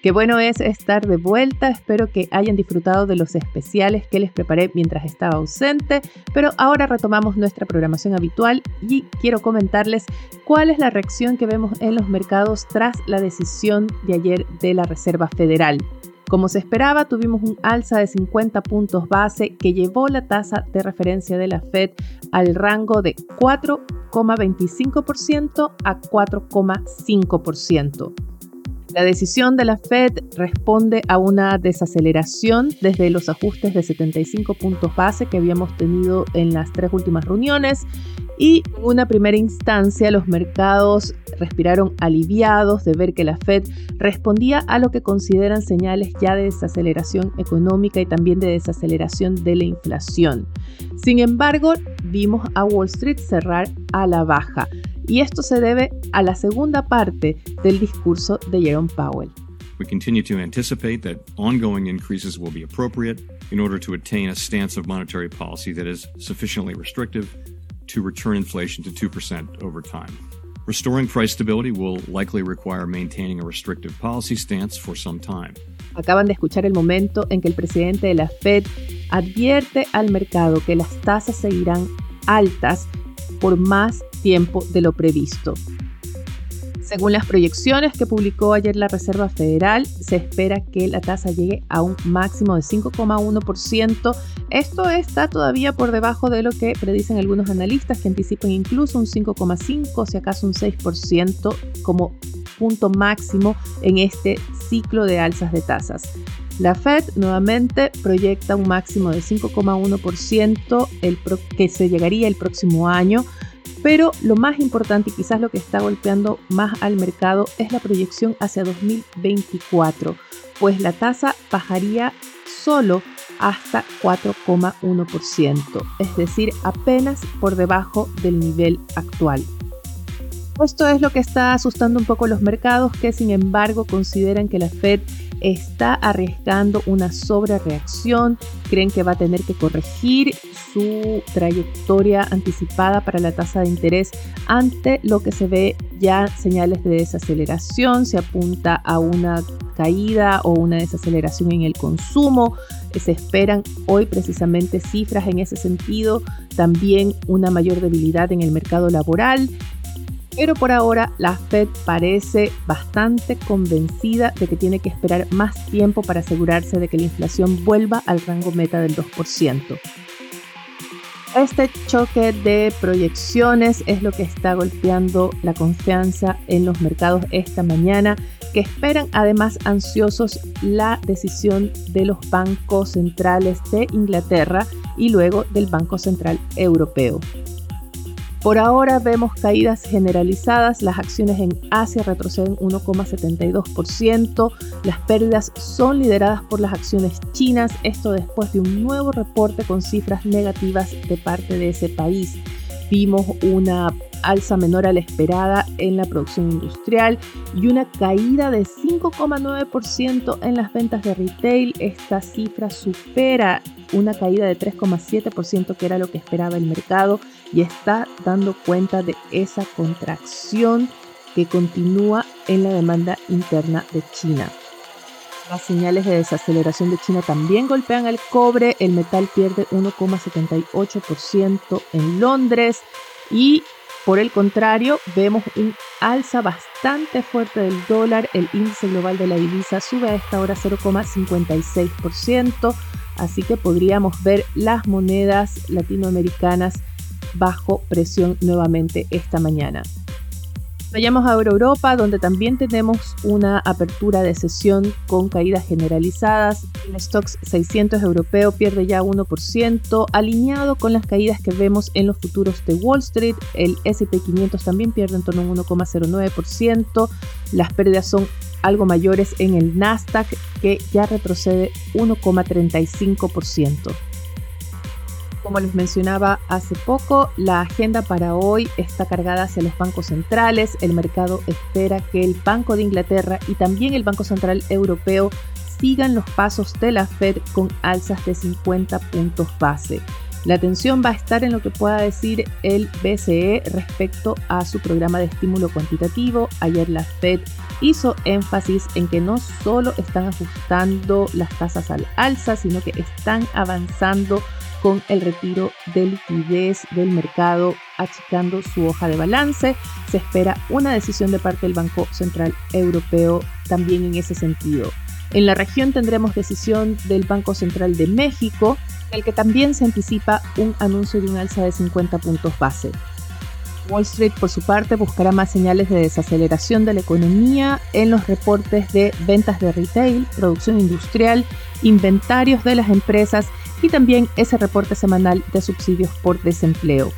Qué bueno es estar de vuelta, espero que hayan disfrutado de los especiales que les preparé mientras estaba ausente, pero ahora retomamos nuestra programación habitual y quiero comentarles cuál es la reacción que vemos en los mercados tras la decisión de ayer de la Reserva Federal. Como se esperaba, tuvimos un alza de 50 puntos base que llevó la tasa de referencia de la Fed al rango de 4,25% a 4,5%. La decisión de la Fed responde a una desaceleración desde los ajustes de 75 puntos base que habíamos tenido en las tres últimas reuniones y en una primera instancia los mercados respiraron aliviados de ver que la Fed respondía a lo que consideran señales ya de desaceleración económica y también de desaceleración de la inflación. Sin embargo, vimos a Wall Street cerrar a la baja y esto se debe a la segunda parte del discurso de Jerome Powell. We continue to anticipate that ongoing increases will be appropriate in order to attain a stance of monetary policy that is sufficiently restrictive to return inflation to 2% over time. Restoring price stability will likely require maintaining a restrictive policy stance for some time. Acaban de escuchar el momento en que el presidente de la Fed advierte al mercado que las tasas seguirán altas por más tiempo de lo previsto. Según las proyecciones que publicó ayer la Reserva Federal, se espera que la tasa llegue a un máximo de 5,1%. Esto está todavía por debajo de lo que predicen algunos analistas que anticipan incluso un 5,5, si acaso un 6% como punto máximo en este ciclo de alzas de tasas. La Fed nuevamente proyecta un máximo de 5,1% que se llegaría el próximo año, pero lo más importante y quizás lo que está golpeando más al mercado es la proyección hacia 2024, pues la tasa bajaría solo hasta 4,1%, es decir, apenas por debajo del nivel actual. Esto es lo que está asustando un poco los mercados que sin embargo consideran que la Fed está arriesgando una sobrereacción, creen que va a tener que corregir su trayectoria anticipada para la tasa de interés ante lo que se ve ya señales de desaceleración, se apunta a una caída o una desaceleración en el consumo, se esperan hoy precisamente cifras en ese sentido, también una mayor debilidad en el mercado laboral pero por ahora la Fed parece bastante convencida de que tiene que esperar más tiempo para asegurarse de que la inflación vuelva al rango meta del 2%. Este choque de proyecciones es lo que está golpeando la confianza en los mercados esta mañana, que esperan además ansiosos la decisión de los bancos centrales de Inglaterra y luego del Banco Central Europeo. Por ahora vemos caídas generalizadas, las acciones en Asia retroceden 1,72%, las pérdidas son lideradas por las acciones chinas, esto después de un nuevo reporte con cifras negativas de parte de ese país. Vimos una alza menor a la esperada en la producción industrial y una caída de 5,9% en las ventas de retail. Esta cifra supera una caída de 3,7% que era lo que esperaba el mercado y está dando cuenta de esa contracción que continúa en la demanda interna de China. Las señales de desaceleración de China también golpean al cobre, el metal pierde 1,78% en Londres. Y por el contrario vemos un alza bastante fuerte del dólar, el índice global de la divisa sube a esta hora 0,56%, así que podríamos ver las monedas latinoamericanas bajo presión nuevamente esta mañana. Vayamos a Europa, donde también tenemos una apertura de sesión con caídas generalizadas. El Stocks 600 europeo pierde ya 1%, alineado con las caídas que vemos en los futuros de Wall Street. El SP 500 también pierde en torno a un 1,09%. Las pérdidas son algo mayores en el Nasdaq, que ya retrocede 1,35%. Como les mencionaba hace poco, la agenda para hoy está cargada hacia los bancos centrales. El mercado espera que el Banco de Inglaterra y también el Banco Central Europeo sigan los pasos de la Fed con alzas de 50 puntos base. La atención va a estar en lo que pueda decir el BCE respecto a su programa de estímulo cuantitativo. Ayer la Fed hizo énfasis en que no solo están ajustando las tasas al alza, sino que están avanzando con el retiro de liquidez del mercado, achicando su hoja de balance. Se espera una decisión de parte del Banco Central Europeo también en ese sentido. En la región tendremos decisión del Banco Central de México, en el que también se anticipa un anuncio de un alza de 50 puntos base. Wall Street, por su parte, buscará más señales de desaceleración de la economía en los reportes de ventas de retail, producción industrial, inventarios de las empresas y también ese reporte semanal de subsidios por desempleo.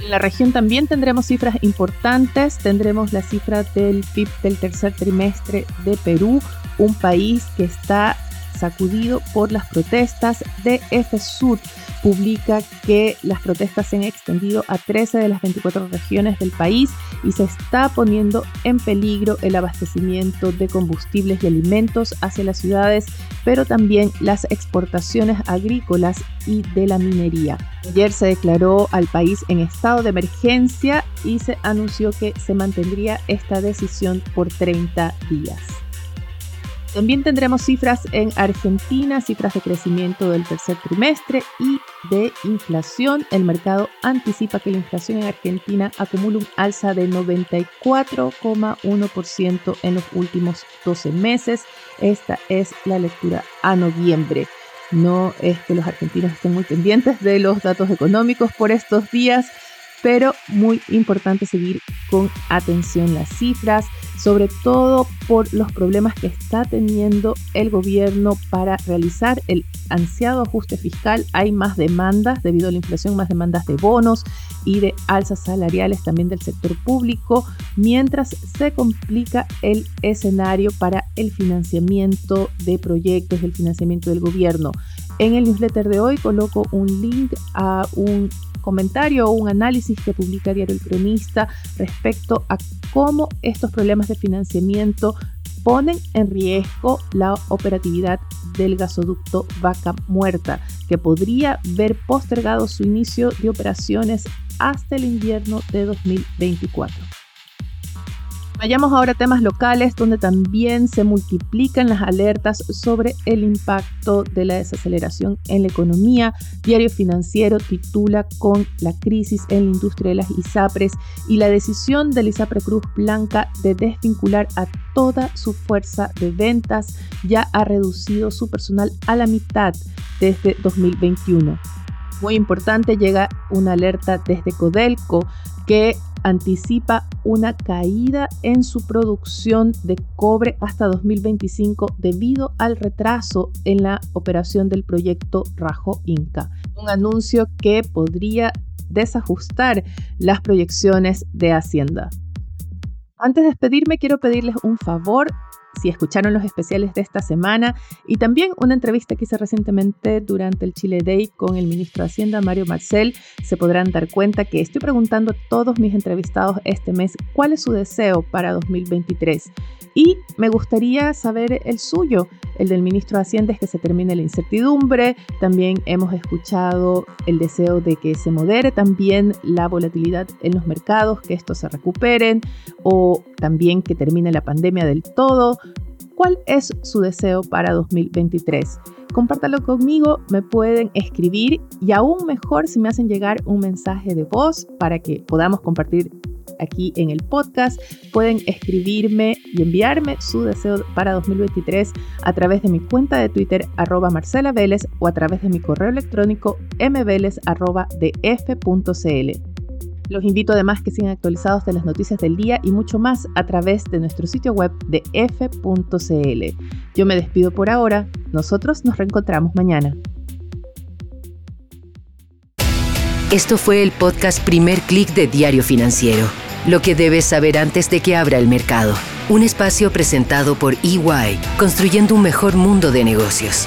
En la región también tendremos cifras importantes, tendremos la cifra del PIB del tercer trimestre de Perú, un país que está sacudido por las protestas de FSUD publica que las protestas se han extendido a 13 de las 24 regiones del país y se está poniendo en peligro el abastecimiento de combustibles y alimentos hacia las ciudades, pero también las exportaciones agrícolas y de la minería. Ayer se declaró al país en estado de emergencia y se anunció que se mantendría esta decisión por 30 días. También tendremos cifras en Argentina, cifras de crecimiento del tercer trimestre y de inflación. El mercado anticipa que la inflación en Argentina acumula un alza de 94,1% en los últimos 12 meses. Esta es la lectura a noviembre. No es que los argentinos estén muy pendientes de los datos económicos por estos días, pero muy importante seguir con atención las cifras, sobre todo por los problemas que está teniendo el gobierno para realizar el ansiado ajuste fiscal. Hay más demandas debido a la inflación, más demandas de bonos y de alzas salariales también del sector público, mientras se complica el escenario para el financiamiento de proyectos, el financiamiento del gobierno. En el newsletter de hoy coloco un link a un comentario o un análisis que publica Diario El Cronista respecto a cómo estos problemas de financiamiento ponen en riesgo la operatividad del gasoducto Vaca Muerta, que podría ver postergado su inicio de operaciones hasta el invierno de 2024. Vayamos ahora a temas locales donde también se multiplican las alertas sobre el impacto de la desaceleración en la economía. Diario Financiero titula con la crisis en la industria de las ISAPRES y la decisión del ISAPRE Cruz Blanca de desvincular a toda su fuerza de ventas ya ha reducido su personal a la mitad desde 2021. Muy importante, llega una alerta desde Codelco que anticipa una caída en su producción de cobre hasta 2025 debido al retraso en la operación del proyecto Rajo Inca. Un anuncio que podría desajustar las proyecciones de Hacienda. Antes de despedirme, quiero pedirles un favor si escucharon los especiales de esta semana y también una entrevista que hice recientemente durante el Chile Day con el ministro de Hacienda, Mario Marcel, se podrán dar cuenta que estoy preguntando a todos mis entrevistados este mes cuál es su deseo para 2023. Y me gustaría saber el suyo. El del ministro de Hacienda es que se termine la incertidumbre. También hemos escuchado el deseo de que se modere también la volatilidad en los mercados, que estos se recuperen o también que termine la pandemia del todo. ¿Cuál es su deseo para 2023? Compártalo conmigo, me pueden escribir y aún mejor si me hacen llegar un mensaje de voz para que podamos compartir aquí en el podcast. Pueden escribirme y enviarme su deseo para 2023 a través de mi cuenta de Twitter arroba Marcela Vélez o a través de mi correo electrónico mveles arroba Los invito además que sigan actualizados de las noticias del día y mucho más a través de nuestro sitio web de f.cl. Yo me despido por ahora, nosotros nos reencontramos mañana. Esto fue el podcast Primer Click de Diario Financiero. Lo que debes saber antes de que abra el mercado. Un espacio presentado por EY, construyendo un mejor mundo de negocios.